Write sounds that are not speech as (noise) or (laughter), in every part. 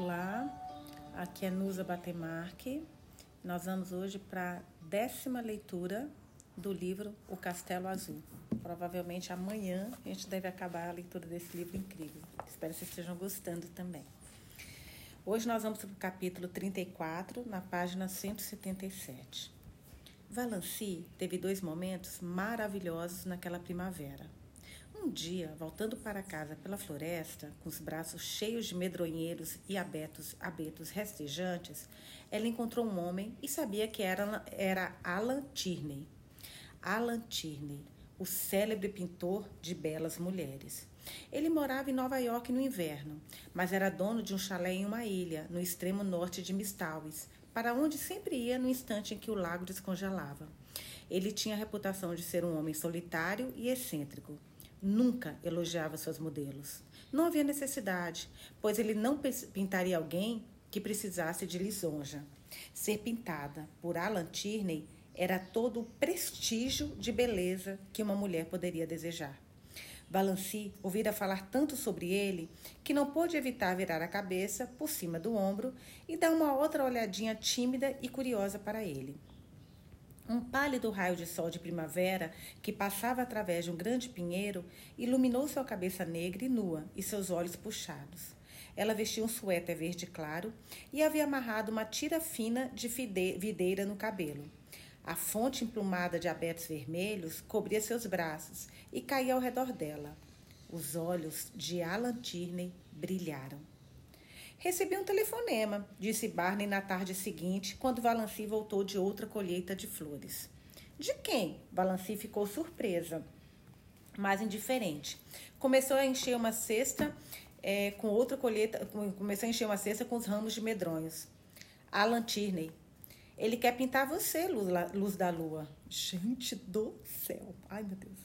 Olá, aqui é Nusa Batemarque. Nós vamos hoje para a décima leitura do livro O Castelo Azul. Provavelmente amanhã a gente deve acabar a leitura desse livro incrível. Espero que vocês estejam gostando também. Hoje nós vamos para o capítulo 34, na página 177. Valancy teve dois momentos maravilhosos naquela primavera. Um dia, voltando para casa pela floresta, com os braços cheios de medronheiros e abetos, abetos restejantes, ela encontrou um homem e sabia que era, era Alan Tierney. Alan Tierney, o célebre pintor de belas mulheres. Ele morava em Nova York no inverno, mas era dono de um chalé em uma ilha, no extremo norte de Mistawis, para onde sempre ia no instante em que o lago descongelava. Ele tinha a reputação de ser um homem solitário e excêntrico nunca elogiava seus modelos. Não havia necessidade, pois ele não pintaria alguém que precisasse de lisonja. Ser pintada por Alan Tierney era todo o prestígio de beleza que uma mulher poderia desejar. Valancy ouvira falar tanto sobre ele que não pôde evitar virar a cabeça por cima do ombro e dar uma outra olhadinha tímida e curiosa para ele. Um pálido raio de sol de primavera que passava através de um grande pinheiro iluminou sua cabeça negra e nua e seus olhos puxados. Ela vestia um suéter verde claro e havia amarrado uma tira fina de videira no cabelo. A fonte emplumada de abetos vermelhos cobria seus braços e caía ao redor dela. Os olhos de Alan Tierney brilharam. Recebi um telefonema, disse Barney na tarde seguinte, quando Valancy voltou de outra colheita de flores. De quem? Valancy ficou surpresa, mas indiferente. Começou a encher uma cesta é, com outra colheita, começou a encher uma cesta com os ramos de medronhos. Alan Tierney. Ele quer pintar você, luz, luz da lua. Gente do céu. Ai, meu Deus.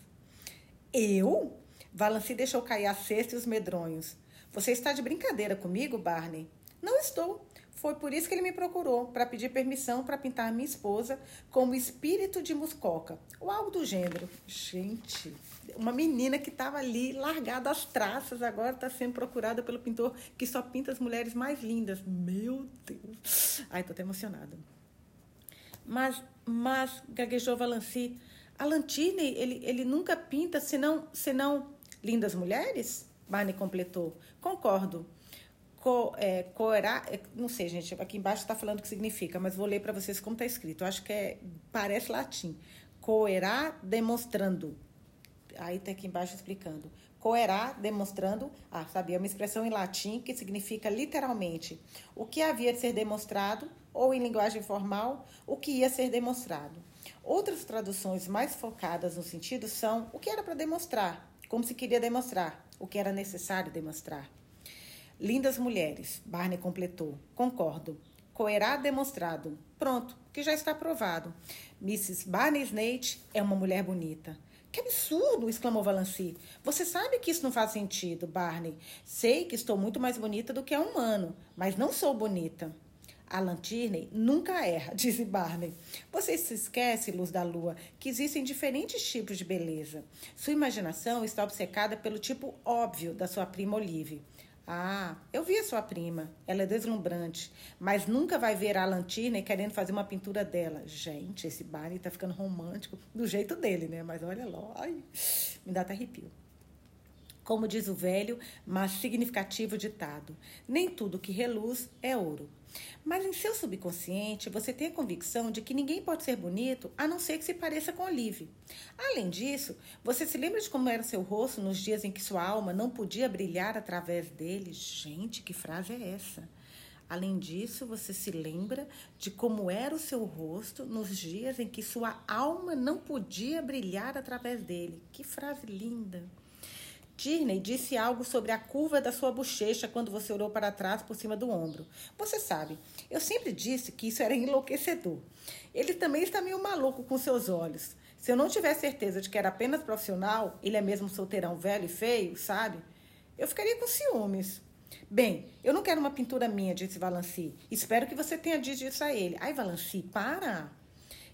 Eu? Valancy deixou cair a cesta e os medronhos. Você está de brincadeira comigo, Barney? Não estou. Foi por isso que ele me procurou, para pedir permissão para pintar minha esposa como espírito de Muscoca, ou algo do gênero. Gente, uma menina que estava ali, largada às traças, agora está sendo procurada pelo pintor que só pinta as mulheres mais lindas. Meu Deus! Ai, estou até emocionada. Mas, mas, gaguejou Alan Tierney, ele, ele nunca pinta senão, senão lindas mulheres? Barney completou. Concordo. Co, é, é, não sei, gente, aqui embaixo está falando o que significa, mas vou ler para vocês como está escrito. Eu acho que é, parece latim. Coerá demonstrando. Aí está aqui embaixo explicando. Coerá demonstrando, ah, sabia, é uma expressão em latim que significa literalmente o que havia de ser demonstrado, ou em linguagem formal, o que ia ser demonstrado. Outras traduções mais focadas no sentido são o que era para demonstrar, como se queria demonstrar, o que era necessário demonstrar. Lindas mulheres, Barney completou. Concordo. Coerá demonstrado. Pronto, que já está provado. Mrs. Barney Snate é uma mulher bonita. Que absurdo! exclamou Valancy. Você sabe que isso não faz sentido, Barney. Sei que estou muito mais bonita do que a humano, mas não sou bonita. Alan Tierney nunca erra, (laughs) disse Barney. Você se esquece, luz da lua, que existem diferentes tipos de beleza. Sua imaginação está obcecada pelo tipo óbvio da sua prima Olive. Ah, eu vi a sua prima. Ela é deslumbrante. Mas nunca vai ver Alan Tierney querendo fazer uma pintura dela. Gente, esse Barney tá ficando romântico do jeito dele, né? Mas olha lá, ai, me dá até arrepio. Como diz o velho, mas significativo ditado: nem tudo que reluz é ouro. Mas em seu subconsciente, você tem a convicção de que ninguém pode ser bonito a não ser que se pareça com Olive. Além disso, você se lembra de como era seu rosto nos dias em que sua alma não podia brilhar através dele? Gente, que frase é essa? Além disso, você se lembra de como era o seu rosto nos dias em que sua alma não podia brilhar através dele. Que frase linda! Tierney disse algo sobre a curva da sua bochecha quando você olhou para trás por cima do ombro. Você sabe, eu sempre disse que isso era enlouquecedor. Ele também está meio maluco com seus olhos. Se eu não tivesse certeza de que era apenas profissional, ele é mesmo solteirão velho e feio, sabe? Eu ficaria com ciúmes. Bem, eu não quero uma pintura minha, disse Valancy. Espero que você tenha dito isso a ele. Ai, Valancy, para!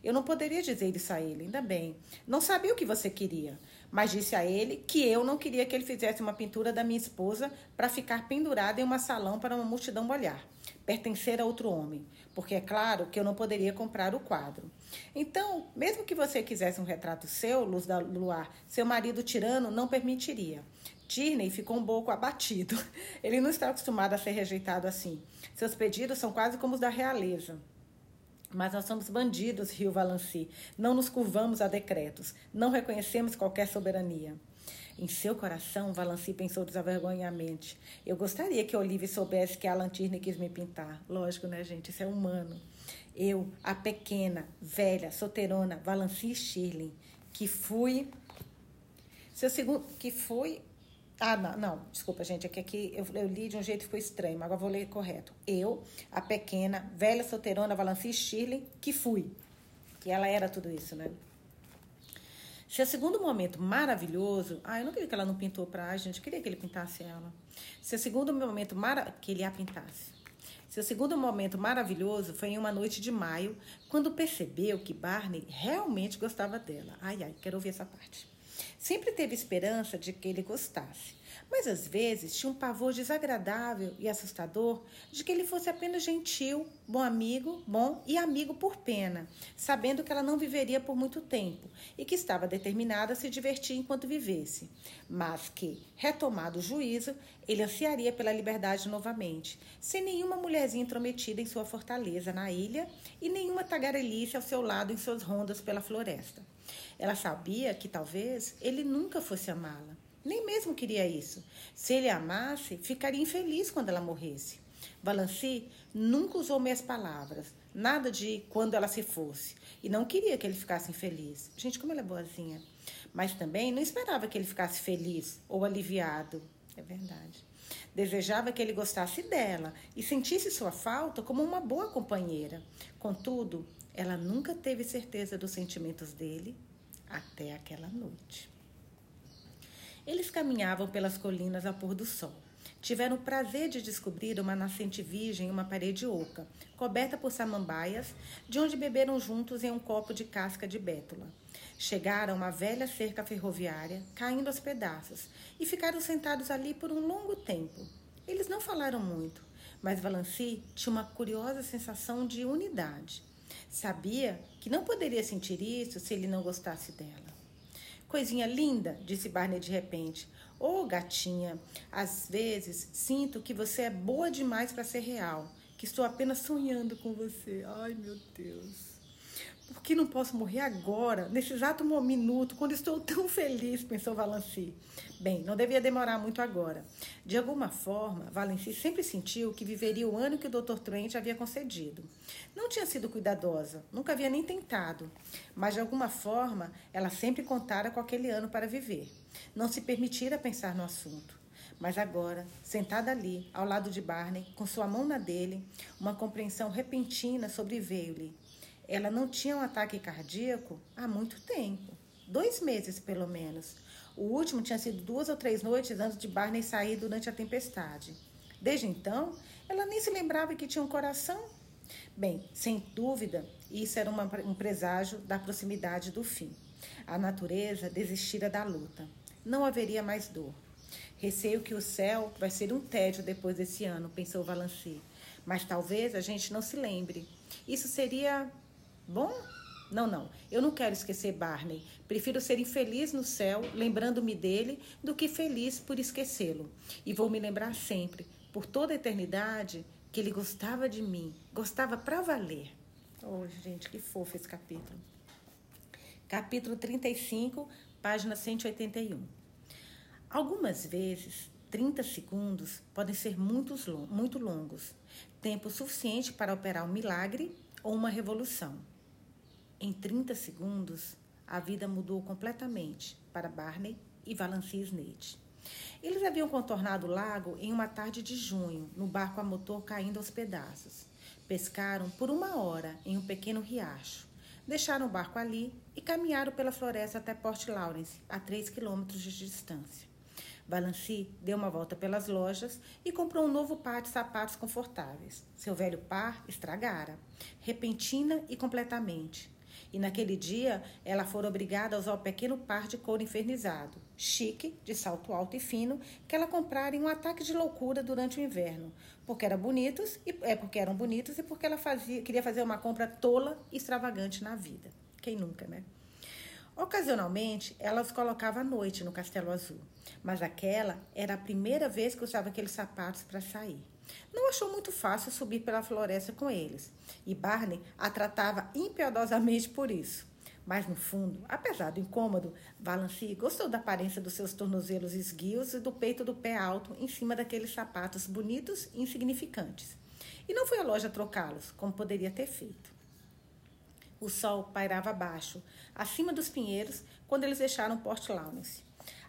Eu não poderia dizer isso a ele, ainda bem. Não sabia o que você queria, mas disse a ele que eu não queria que ele fizesse uma pintura da minha esposa para ficar pendurada em um salão para uma multidão olhar, pertencer a outro homem, porque é claro que eu não poderia comprar o quadro. Então, mesmo que você quisesse um retrato seu, Luz da Luar, seu marido tirano não permitiria. Tierney ficou um pouco abatido. (laughs) Ele não está acostumado a ser rejeitado assim. Seus pedidos são quase como os da realeza. Mas nós somos bandidos, Rio Valancy. Não nos curvamos a decretos. Não reconhecemos qualquer soberania. Em seu coração, Valancy pensou desavergonhamente. Eu gostaria que Olive soubesse que Alan Tierney quis me pintar. Lógico, né, gente? Isso é humano. Eu, a pequena, velha, solteirona Valancy Shirley, que fui... Seu segundo... Que fui ah, não, não, desculpa, gente, é que aqui eu, eu, li de um jeito que ficou estranho, mas agora vou ler correto. Eu, a pequena, velha solteirona Valanci Shirley, que fui. Que ela era tudo isso, né? Seu segundo momento maravilhoso. Ah, eu não queria que ela não pintou pra gente, eu queria que ele pintasse ela. Seu segundo momento maravilhoso. Que ele a pintasse. Seu segundo momento maravilhoso foi em uma noite de maio, quando percebeu que Barney realmente gostava dela. Ai, ai, quero ouvir essa parte. Sempre teve esperança de que ele gostasse, mas às vezes tinha um pavor desagradável e assustador de que ele fosse apenas gentil, bom amigo, bom e amigo por pena, sabendo que ela não viveria por muito tempo e que estava determinada a se divertir enquanto vivesse, mas que, retomado o juízo, ele ansiaria pela liberdade novamente, sem nenhuma mulherzinha intrometida em sua fortaleza na ilha e nenhuma tagarelice ao seu lado em suas rondas pela floresta. Ela sabia que talvez ele nunca fosse amá-la. Nem mesmo queria isso. Se ele a amasse, ficaria infeliz quando ela morresse. Valancy nunca usou meias palavras, nada de quando ela se fosse, e não queria que ele ficasse infeliz. Gente, como ela é boazinha. Mas também não esperava que ele ficasse feliz ou aliviado. É verdade. Desejava que ele gostasse dela e sentisse sua falta como uma boa companheira. Contudo, ela nunca teve certeza dos sentimentos dele até aquela noite. Eles caminhavam pelas colinas ao pôr do sol. Tiveram o prazer de descobrir uma nascente virgem em uma parede oca, coberta por samambaias, de onde beberam juntos em um copo de casca de bétula. Chegaram a uma velha cerca ferroviária, caindo aos pedaços, e ficaram sentados ali por um longo tempo. Eles não falaram muito, mas Valancy tinha uma curiosa sensação de unidade. Sabia que não poderia sentir isso se ele não gostasse dela. Coisinha linda, disse Barney de repente. Ô oh, gatinha, às vezes sinto que você é boa demais para ser real, que estou apenas sonhando com você. Ai, meu Deus. Por que não posso morrer agora, nesse exato minuto, quando estou (laughs) tão feliz? pensou Valancy. Bem, não devia demorar muito agora. De alguma forma, Valenci sempre sentiu que viveria o ano que o Dr. Trent havia concedido. Não tinha sido cuidadosa, nunca havia nem tentado, mas de alguma forma ela sempre contara com aquele ano para viver. Não se permitira pensar no assunto. Mas agora, sentada ali, ao lado de Barney, com sua mão na dele, uma compreensão repentina sobreveio-lhe. Ela não tinha um ataque cardíaco há muito tempo dois meses pelo menos. O último tinha sido duas ou três noites antes de Barney sair durante a tempestade. Desde então, ela nem se lembrava que tinha um coração. Bem, sem dúvida, isso era uma, um preságio da proximidade do fim. A natureza desistira da luta. Não haveria mais dor. Receio que o céu vai ser um tédio depois desse ano, pensou Valancy. Mas talvez a gente não se lembre. Isso seria Bom? Não, não. Eu não quero esquecer Barney. Prefiro ser infeliz no céu, lembrando-me dele, do que feliz por esquecê-lo. E vou me lembrar sempre, por toda a eternidade, que ele gostava de mim. Gostava para valer. Oh, gente, que fofo esse capítulo. Capítulo 35, página 181. Algumas vezes, 30 segundos podem ser muito longos tempo suficiente para operar um milagre ou uma revolução. Em 30 segundos, a vida mudou completamente para Barney e Valancy Snade. Eles haviam contornado o lago em uma tarde de junho, no barco a motor caindo aos pedaços. Pescaram por uma hora em um pequeno riacho. Deixaram o barco ali e caminharam pela floresta até Port Lawrence, a 3 quilômetros de distância. Valancy deu uma volta pelas lojas e comprou um novo par de sapatos confortáveis. Seu velho par estragara, repentina e completamente. E naquele dia, ela foi obrigada a usar o pequeno par de couro infernizado, chique, de salto alto e fino, que ela comprara em um ataque de loucura durante o inverno, porque eram bonitos e é porque eram bonitos e porque ela fazia, queria fazer uma compra tola e extravagante na vida. Quem nunca, né? Ocasionalmente, ela os colocava à noite no Castelo Azul, mas aquela era a primeira vez que usava aqueles sapatos para sair. Não achou muito fácil subir pela floresta com eles, e Barney a tratava impiedosamente por isso. Mas, no fundo, apesar do incômodo, Valancy gostou da aparência dos seus tornozelos esguios e do peito do pé alto em cima daqueles sapatos bonitos e insignificantes. E não foi à loja trocá-los, como poderia ter feito. O sol pairava abaixo, acima dos pinheiros, quando eles deixaram Port Lawrence.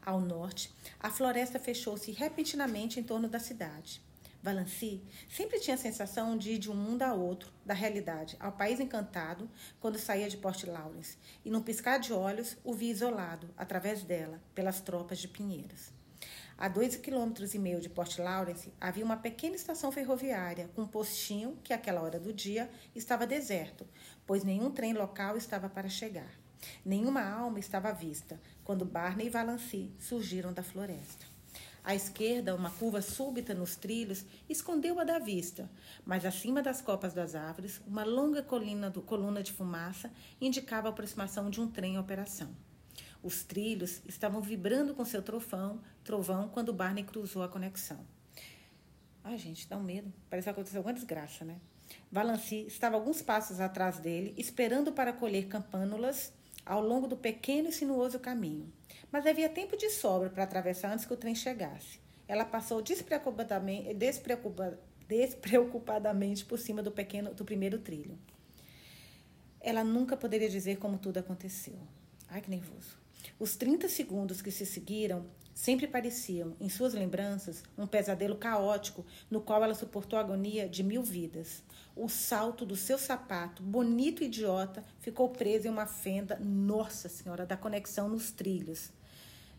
Ao norte, a floresta fechou-se repentinamente em torno da cidade. Valancy sempre tinha a sensação de ir de um mundo a outro, da realidade ao país encantado, quando saía de Port Lawrence, e num piscar de olhos o via isolado, através dela, pelas tropas de Pinheiros. A dois quilômetros e meio de Port Lawrence havia uma pequena estação ferroviária com um postinho que, àquela hora do dia, estava deserto, pois nenhum trem local estava para chegar. Nenhuma alma estava à vista quando Barney e Valancy surgiram da floresta. À esquerda, uma curva súbita nos trilhos escondeu-a da vista, mas acima das copas das árvores, uma longa colina do, coluna de fumaça indicava a aproximação de um trem em operação. Os trilhos estavam vibrando com seu trovão, trovão quando Barney cruzou a conexão. Ai, gente, dá um medo. Parece que aconteceu alguma desgraça, né? Valancy estava alguns passos atrás dele, esperando para colher campânulas ao longo do pequeno e sinuoso caminho. Mas havia tempo de sobra para atravessar antes que o trem chegasse. Ela passou despreocupadamente, despreocupa, despreocupadamente por cima do pequeno do primeiro trilho. Ela nunca poderia dizer como tudo aconteceu. Ai, que nervoso. Os 30 segundos que se seguiram sempre pareciam, em suas lembranças, um pesadelo caótico no qual ela suportou a agonia de mil vidas. O salto do seu sapato, bonito e idiota, ficou preso em uma fenda, nossa senhora, da conexão nos trilhos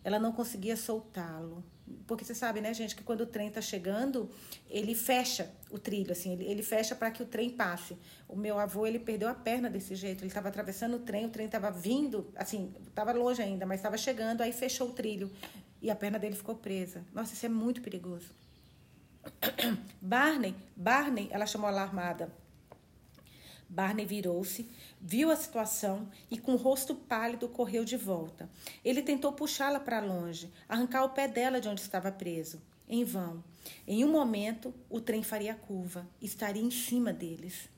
ela não conseguia soltá-lo. Porque você sabe, né, gente, que quando o trem está chegando, ele fecha o trilho, assim, ele, ele fecha para que o trem passe. O meu avô, ele perdeu a perna desse jeito, ele estava atravessando o trem, o trem estava vindo, assim, estava longe ainda, mas estava chegando, aí fechou o trilho e a perna dele ficou presa. Nossa, isso é muito perigoso. (coughs) Barney, Barney, ela chamou alarmada. Barney virou-se, viu a situação e, com o rosto pálido, correu de volta. Ele tentou puxá-la para longe, arrancar o pé dela de onde estava preso. Em vão. Em um momento, o trem faria curva, estaria em cima deles.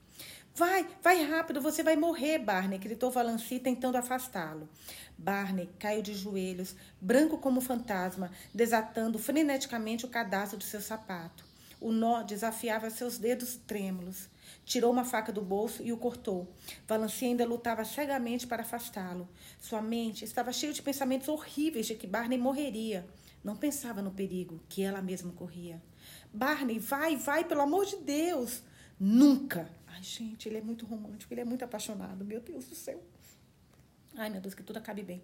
Vai, vai rápido, você vai morrer, Barney, gritou Valancy tentando afastá-lo. Barney caiu de joelhos, branco como fantasma, desatando freneticamente o cadastro do seu sapato. O nó desafiava seus dedos trêmulos. Tirou uma faca do bolso e o cortou. Valanci ainda lutava cegamente para afastá-lo. Sua mente estava cheia de pensamentos horríveis de que Barney morreria. Não pensava no perigo que ela mesma corria. Barney, vai, vai, pelo amor de Deus! Nunca! Ai, gente, ele é muito romântico, ele é muito apaixonado, meu Deus do céu. Ai, meu Deus, que tudo acabe bem.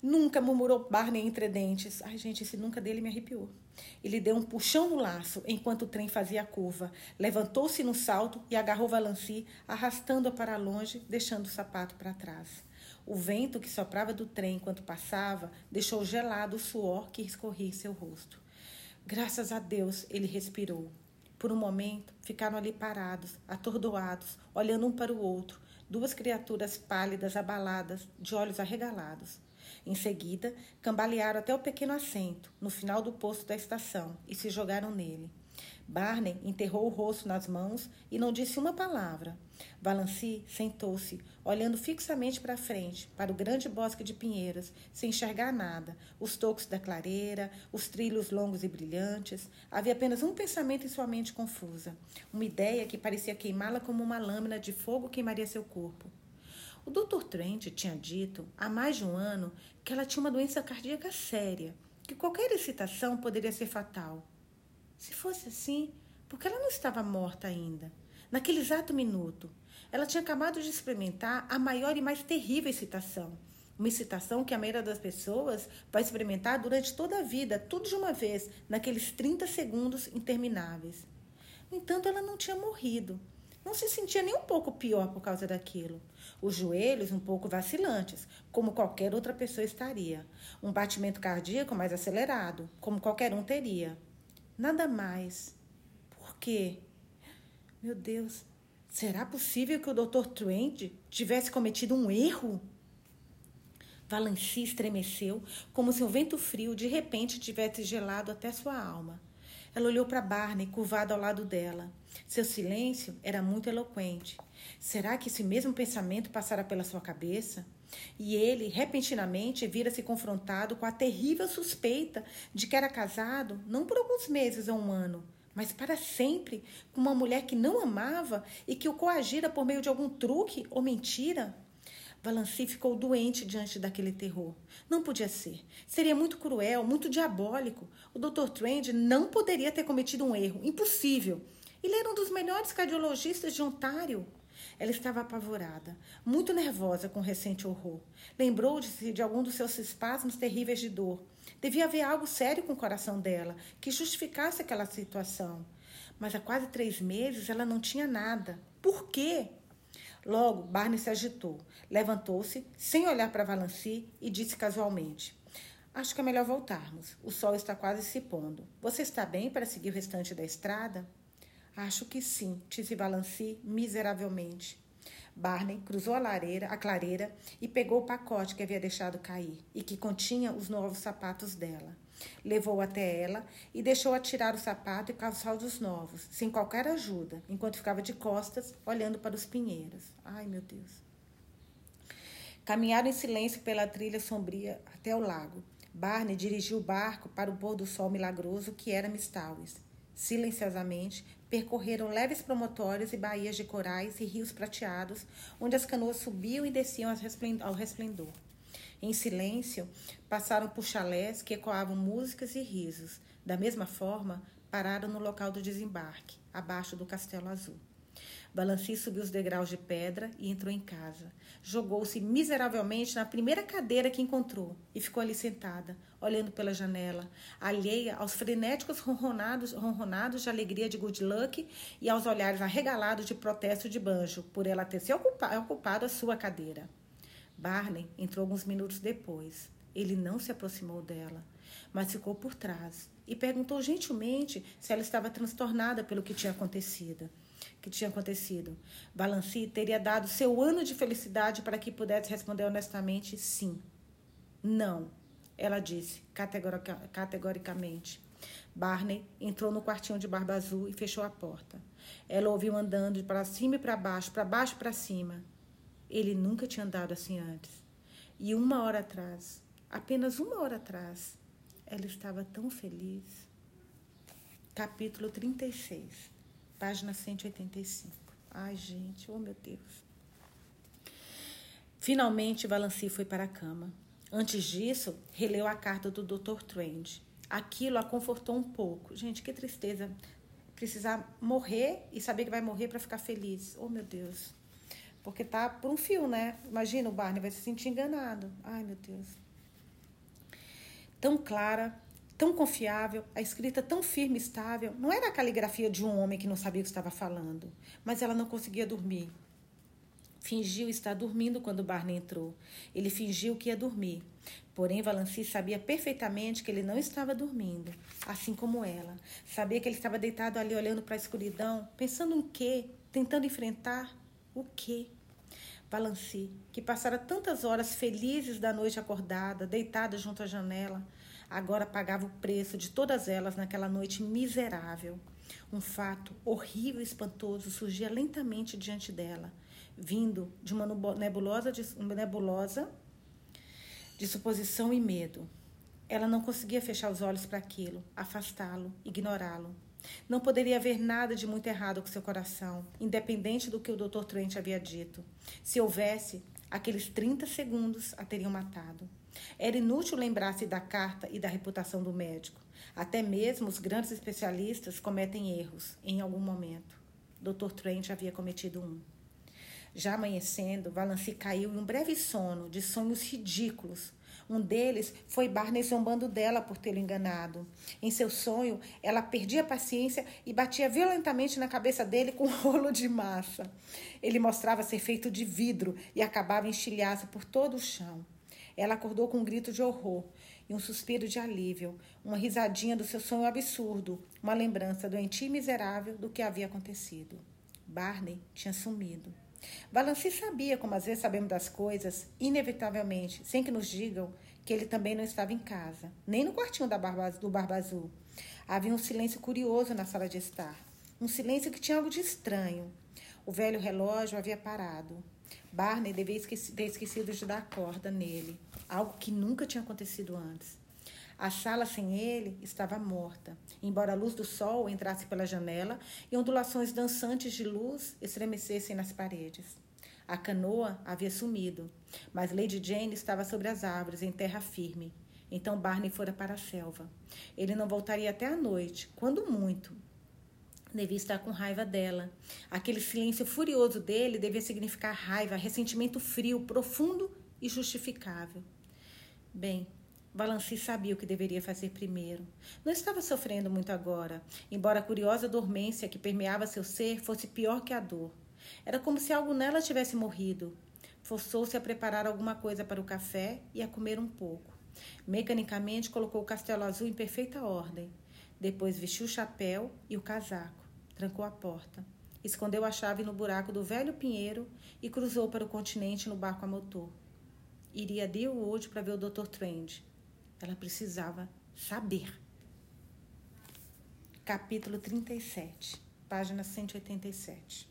Nunca murmurou Barney entre dentes. Ai, gente, esse nunca dele me arrepiou. Ele deu um puxão no laço enquanto o trem fazia a curva. Levantou-se no salto e agarrou Valancy, arrastando-a para longe, deixando o sapato para trás. O vento que soprava do trem enquanto passava deixou gelado o suor que escorria em seu rosto. Graças a Deus, ele respirou. Por um momento, ficaram ali parados, atordoados, olhando um para o outro, duas criaturas pálidas, abaladas, de olhos arregalados. Em seguida, cambalearam até o pequeno assento, no final do posto da estação, e se jogaram nele. Barney enterrou o rosto nas mãos e não disse uma palavra. Valancy sentou-se, olhando fixamente para frente, para o grande bosque de pinheiros, sem enxergar nada, os tocos da clareira, os trilhos longos e brilhantes. Havia apenas um pensamento em sua mente confusa, uma ideia que parecia queimá-la como uma lâmina de fogo queimaria seu corpo. O Dr. Trent tinha dito há mais de um ano que ela tinha uma doença cardíaca séria, que qualquer excitação poderia ser fatal. Se fosse assim, por que ela não estava morta ainda? Naquele exato minuto, ela tinha acabado de experimentar a maior e mais terrível excitação. Uma excitação que a maioria das pessoas vai experimentar durante toda a vida, tudo de uma vez, naqueles 30 segundos intermináveis. No entanto, ela não tinha morrido. Não se sentia nem um pouco pior por causa daquilo. Os joelhos um pouco vacilantes, como qualquer outra pessoa estaria. Um batimento cardíaco mais acelerado, como qualquer um teria. Nada mais. Por quê? Meu Deus, será possível que o Dr. Trent tivesse cometido um erro? Valanci estremeceu, como se um vento frio de repente tivesse gelado até sua alma. Ela olhou para Barney, curvado ao lado dela. Seu silêncio era muito eloquente. Será que esse mesmo pensamento passara pela sua cabeça? E ele, repentinamente, vira-se confrontado com a terrível suspeita de que era casado, não por alguns meses ou um ano, mas para sempre, com uma mulher que não amava e que o coagira por meio de algum truque ou mentira? Valanci ficou doente diante daquele terror. Não podia ser. Seria muito cruel, muito diabólico. O Dr. Trend não poderia ter cometido um erro. Impossível. Ele era um dos melhores cardiologistas de Ontário. Ela estava apavorada, muito nervosa com o recente horror. Lembrou-se de algum dos seus espasmos terríveis de dor. Devia haver algo sério com o coração dela que justificasse aquela situação. Mas há quase três meses ela não tinha nada. Por quê? Logo, Barney se agitou, levantou-se, sem olhar para Valanci, e disse casualmente: Acho que é melhor voltarmos. O sol está quase se pondo. Você está bem para seguir o restante da estrada? Acho que sim, disse Valanci miseravelmente. Barney cruzou a lareira, a clareira e pegou o pacote que havia deixado cair e que continha os novos sapatos dela. Levou até ela e deixou-a tirar o sapato e calçar os novos, sem qualquer ajuda, enquanto ficava de costas, olhando para os pinheiros. Ai, meu Deus. Caminharam em silêncio pela trilha sombria até o lago. Barney dirigiu o barco para o pôr do sol milagroso que era Mistaues. Silenciosamente, percorreram leves promontórios e baías de corais e rios prateados, onde as canoas subiam e desciam ao resplendor. Em silêncio, passaram por chalés que ecoavam músicas e risos. Da mesma forma, pararam no local do desembarque, abaixo do Castelo Azul. Balanci subiu os degraus de pedra e entrou em casa. Jogou-se miseravelmente na primeira cadeira que encontrou e ficou ali sentada, olhando pela janela, alheia aos frenéticos ronronados, ronronados de alegria de good luck e aos olhares arregalados de protesto de banjo por ela ter se ocupado a sua cadeira. Barney entrou alguns minutos depois. Ele não se aproximou dela, mas ficou por trás e perguntou gentilmente se ela estava transtornada pelo que tinha acontecido. Que tinha acontecido. Balanci teria dado seu ano de felicidade para que pudesse responder honestamente sim. Não, ela disse categorica, categoricamente. Barney entrou no quartinho de barba azul e fechou a porta. Ela ouviu andando para cima e para baixo, para baixo e para cima. Ele nunca tinha andado assim antes. E uma hora atrás, apenas uma hora atrás, ela estava tão feliz. Capítulo 36, página 185. Ai, gente, oh meu Deus. Finalmente, Valanci foi para a cama. Antes disso, releu a carta do Dr. Trend. Aquilo a confortou um pouco. Gente, que tristeza. Precisar morrer e saber que vai morrer para ficar feliz. Oh, meu Deus. Porque tá por um fio, né? Imagina o Barney vai se sentir enganado. Ai, meu Deus. Tão clara, tão confiável, a escrita tão firme e estável. Não era a caligrafia de um homem que não sabia o que estava falando, mas ela não conseguia dormir. Fingiu estar dormindo quando Barney entrou. Ele fingiu que ia dormir. Porém, Valanci sabia perfeitamente que ele não estava dormindo, assim como ela. Sabia que ele estava deitado ali olhando para a escuridão, pensando em quê? Tentando enfrentar o quê? Valanci, que passara tantas horas felizes da noite acordada, deitada junto à janela, agora pagava o preço de todas elas naquela noite miserável. Um fato horrível e espantoso surgia lentamente diante dela, vindo de uma nebulosa de, uma nebulosa de suposição e medo. Ela não conseguia fechar os olhos para aquilo, afastá-lo, ignorá-lo. Não poderia haver nada de muito errado com seu coração, independente do que o Dr. Trent havia dito. Se houvesse, aqueles 30 segundos a teriam matado. Era inútil lembrar-se da carta e da reputação do médico. Até mesmo os grandes especialistas cometem erros em algum momento. Dr. Trent havia cometido um. Já amanhecendo, Valanci caiu em um breve sono de sonhos ridículos, Um deles foi Barney zombando dela por tê-lo enganado. Em seu sonho, ela perdia a paciência e batia violentamente na cabeça dele com (laughs) um rolo de massa. Ele mostrava ser feito de vidro e acabava em estilhaço por todo o chão. Ela acordou com um grito de horror e um suspiro de alívio, uma risadinha do seu sonho absurdo, uma lembrança doentia e miserável do que havia acontecido. Barney tinha sumido. Valanci sabia, como às vezes sabemos das coisas, inevitavelmente, sem que nos digam, que ele também não estava em casa, nem no quartinho da barba, do Barba Azul. Havia um silêncio curioso na sala de estar, um silêncio que tinha algo de estranho. O velho relógio havia parado. Barney devia ter esquecido de dar corda nele, algo que nunca tinha acontecido antes. A sala sem ele estava morta, embora a luz do sol entrasse pela janela e ondulações dançantes de luz estremecessem nas paredes. A canoa havia sumido, mas Lady Jane estava sobre as árvores, em terra firme. Então Barney fora para a selva. Ele não voltaria até a noite, quando muito. Devia estar com raiva dela. Aquele silêncio furioso dele devia significar raiva, ressentimento frio, profundo e justificável. Bem, Valanci sabia o que deveria fazer primeiro. Não estava sofrendo muito agora, embora a curiosa dormência que permeava seu ser fosse pior que a dor. Era como se algo nela tivesse morrido. Forçou-se a preparar alguma coisa para o café e a comer um pouco. Mecanicamente colocou o castelo azul em perfeita ordem. Depois vestiu o chapéu e o casaco. Trancou a porta. Escondeu a chave no buraco do velho pinheiro e cruzou para o continente no barco a motor. Iria a Deerwood para ver o Dr. Trend. Ela precisava saber. Capítulo 37, página 187.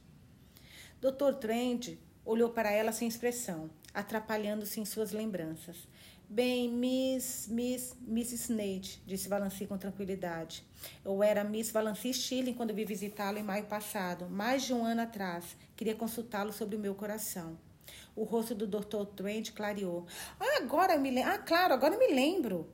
Dr. Trent olhou para ela sem expressão, atrapalhando-se em suas lembranças. Bem, Miss, Miss, Miss Snade, disse Valanci com tranquilidade. Eu era Miss Valanci Stirling quando vi visitá-lo em maio passado, mais de um ano atrás. Queria consultá-lo sobre o meu coração. O rosto do Dr. Trent clareou. Ah, agora eu me lembro. Ah, claro, agora eu me lembro.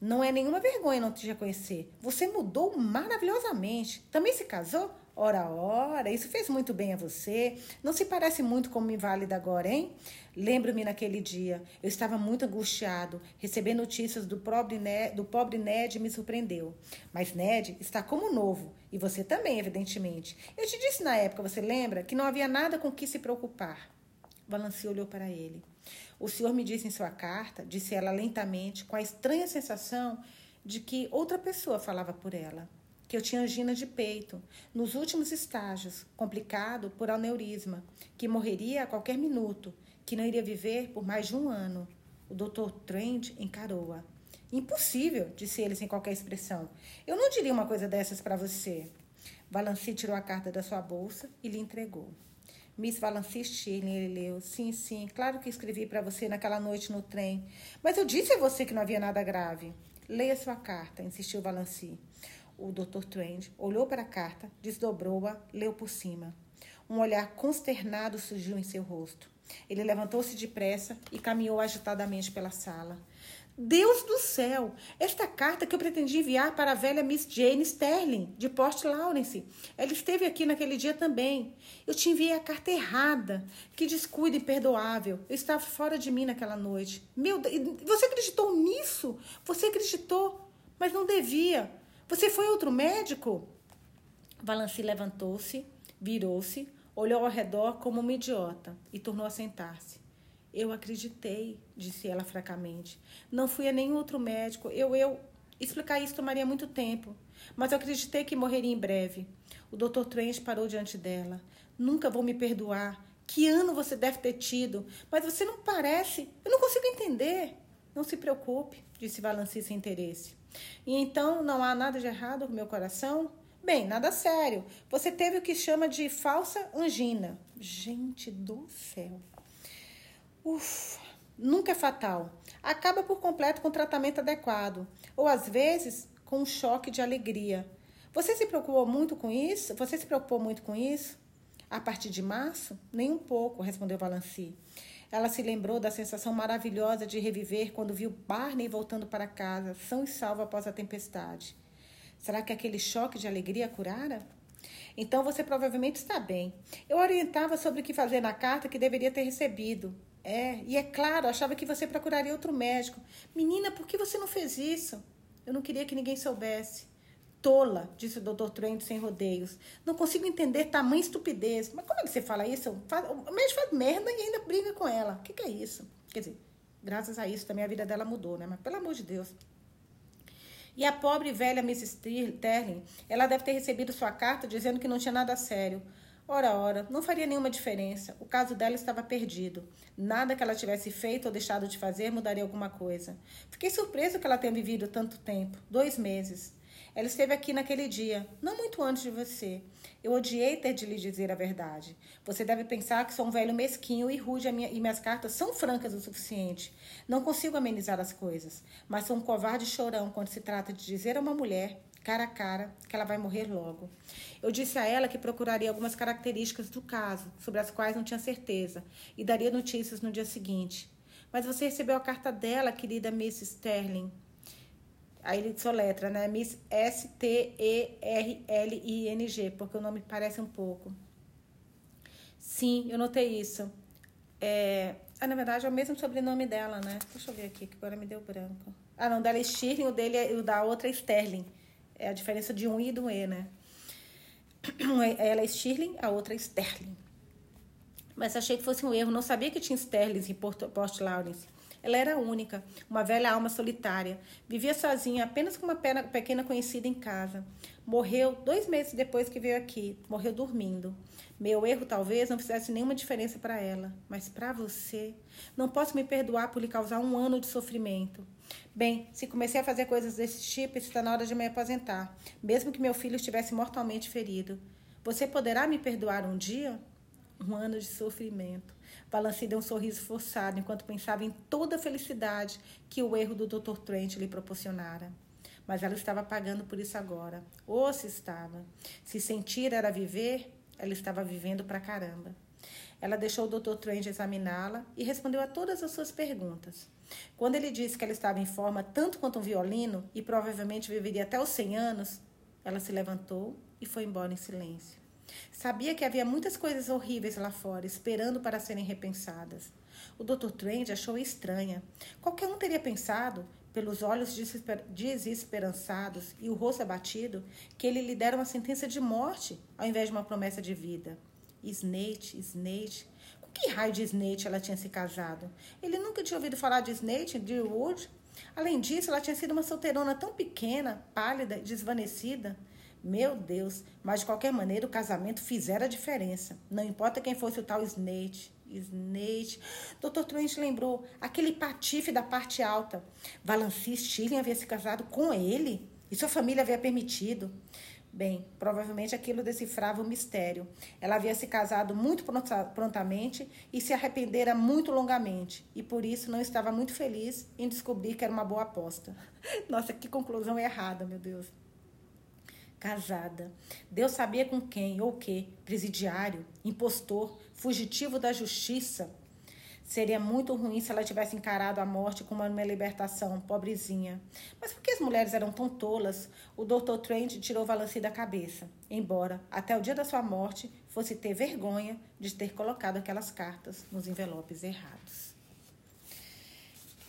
Não é nenhuma vergonha não te reconhecer. Você mudou maravilhosamente. Também se casou? Ora, ora, isso fez muito bem a você. Não se parece muito com o inválida agora, hein? Lembro-me naquele dia. Eu estava muito angustiado. Receber notícias do pobre, Ned, do pobre Ned me surpreendeu. Mas Ned está como novo. E você também, evidentemente. Eu te disse na época, você lembra, que não havia nada com que se preocupar. Valanci olhou para ele. O senhor me disse em sua carta, disse ela lentamente, com a estranha sensação de que outra pessoa falava por ela, que eu tinha angina de peito, nos últimos estágios, complicado por aneurisma, que morreria a qualquer minuto, que não iria viver por mais de um ano. O doutor Trent encarou-a. Impossível, disse ele sem qualquer expressão. Eu não diria uma coisa dessas para você. Valanci tirou a carta da sua bolsa e lhe entregou. Miss Valancy Stirling, ele leu. Sim, sim, claro que escrevi para você naquela noite no trem. Mas eu disse a você que não havia nada grave. Leia sua carta, insistiu Valancy. O Dr. Trent olhou para a carta, desdobrou-a, leu por cima. Um olhar consternado surgiu em seu rosto. Ele levantou-se depressa e caminhou agitadamente pela sala. Deus do céu! Esta carta que eu pretendi enviar para a velha Miss Jane Sterling, de Port Lawrence. Ela esteve aqui naquele dia também. Eu te enviei a carta errada. Que descuido imperdoável. Eu estava fora de mim naquela noite. Meu Deus, você acreditou nisso? Você acreditou, mas não devia. Você foi outro médico? Valanci levantou-se, virou-se, olhou ao redor como uma idiota e tornou a sentar-se. Eu acreditei, disse ela fracamente. Não fui a nenhum outro médico. Eu, eu. Explicar isso tomaria muito tempo. Mas eu acreditei que morreria em breve. O Dr. Trent parou diante dela. Nunca vou me perdoar. Que ano você deve ter tido? Mas você não parece. Eu não consigo entender. Não se preocupe, disse Valanci sem interesse. E então não há nada de errado com meu coração? Bem, nada sério. Você teve o que chama de falsa angina. Gente do céu. Ufa, nunca é fatal. Acaba por completo com tratamento adequado, ou às vezes com um choque de alegria. Você se preocupou muito com isso? Você se preocupou muito com isso? A partir de março? Nem um pouco, respondeu Valanci. Ela se lembrou da sensação maravilhosa de reviver quando viu Barney voltando para casa, são e salvo após a tempestade. Será que aquele choque de alegria curara? Então você provavelmente está bem. Eu orientava sobre o que fazer na carta que deveria ter recebido. É, e é claro, achava que você procuraria outro médico. Menina, por que você não fez isso? Eu não queria que ninguém soubesse. Tola, disse o doutor Trent sem rodeios. Não consigo entender tamanha estupidez. Mas como é que você fala isso? O médico faz merda e ainda briga com ela. O que, que é isso? Quer dizer, graças a isso também a vida dela mudou, né? Mas pelo amor de Deus. E a pobre velha Mrs. Terling, ela deve ter recebido sua carta dizendo que não tinha nada sério. Ora, ora, não faria nenhuma diferença. O caso dela estava perdido. Nada que ela tivesse feito ou deixado de fazer mudaria alguma coisa. Fiquei surpreso que ela tenha vivido tanto tempo dois meses. Ela esteve aqui naquele dia, não muito antes de você. Eu odiei ter de lhe dizer a verdade. Você deve pensar que sou um velho mesquinho e rude minha, e minhas cartas são francas o suficiente. Não consigo amenizar as coisas, mas sou um covarde chorão quando se trata de dizer a uma mulher, cara a cara, que ela vai morrer logo. Eu disse a ela que procuraria algumas características do caso, sobre as quais não tinha certeza, e daria notícias no dia seguinte. Mas você recebeu a carta dela, querida Miss Sterling. Aí ele soletra, né? Miss S-T-E-R-L-I-N-G, porque o nome parece um pouco. Sim, eu notei isso. É... Ah, na verdade é o mesmo sobrenome dela, né? Deixa eu ver aqui, que agora me deu branco. Ah, não, dela é Stirling, o dele é, o da outra é Sterling. É a diferença de um I e do E, né? Ela é Stirling, a outra é Sterling. Mas achei que fosse um erro. Não sabia que tinha Sterling em Port Lawrence. Ela era única, uma velha alma solitária. Vivia sozinha, apenas com uma pequena conhecida em casa. Morreu dois meses depois que veio aqui. Morreu dormindo. Meu erro talvez não fizesse nenhuma diferença para ela, mas para você, não posso me perdoar por lhe causar um ano de sofrimento. Bem, se comecei a fazer coisas desse tipo, está na hora de me aposentar, mesmo que meu filho estivesse mortalmente ferido. Você poderá me perdoar um dia? Um ano de sofrimento. Valanci deu um sorriso forçado enquanto pensava em toda a felicidade que o erro do Dr. Trent lhe proporcionara. Mas ela estava pagando por isso agora. Ou se estava. Se sentir era viver, ela estava vivendo pra caramba. Ela deixou o Dr. Trent examiná-la e respondeu a todas as suas perguntas. Quando ele disse que ela estava em forma tanto quanto um violino e provavelmente viveria até os 100 anos, ela se levantou e foi embora em silêncio. Sabia que havia muitas coisas horríveis lá fora, esperando para serem repensadas. O Dr. Trent achou estranha. Qualquer um teria pensado, pelos olhos desesperançados e o rosto abatido, que ele lhe dera uma sentença de morte ao invés de uma promessa de vida. Snake, Snake. Que raio de Snake ela tinha se casado? Ele nunca tinha ouvido falar de Snake em Deerwood. Além disso, ela tinha sido uma solteirona tão pequena, pálida desvanecida. Meu Deus, mas de qualquer maneira o casamento fizera a diferença. Não importa quem fosse o tal Snake. Snake. Dr. Trent lembrou aquele patife da parte alta. Valancy Stilling havia se casado com ele e sua família havia permitido. Bem, provavelmente aquilo decifrava o mistério. Ela havia se casado muito prontamente e se arrependera muito longamente, e por isso não estava muito feliz em descobrir que era uma boa aposta. (laughs) Nossa, que conclusão errada, meu Deus casada. Deus sabia com quem ou que, presidiário, impostor, fugitivo da justiça. Seria muito ruim se ela tivesse encarado a morte como uma libertação, pobrezinha. Mas por que as mulheres eram tão tolas? O Dr. Trent tirou Valanci da cabeça, embora, até o dia da sua morte, fosse ter vergonha de ter colocado aquelas cartas nos envelopes errados.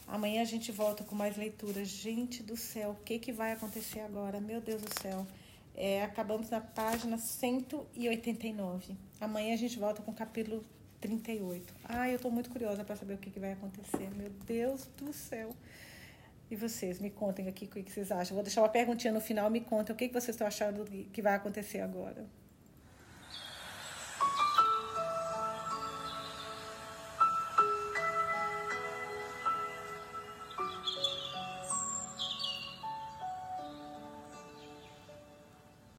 Amanhã a gente volta com mais leituras. Gente do céu, o que, que vai acontecer agora? Meu Deus do céu. É, acabamos na página 189. Amanhã a gente volta com o capítulo 38. Ah, eu estou muito curiosa para saber o que, que, vai acontecer. Meu Deus do céu. E vocês, me contem aqui o que, vocês acham. Vou deixar uma perguntinha no final, me contem o que vocês estão achando que vai acontecer agora.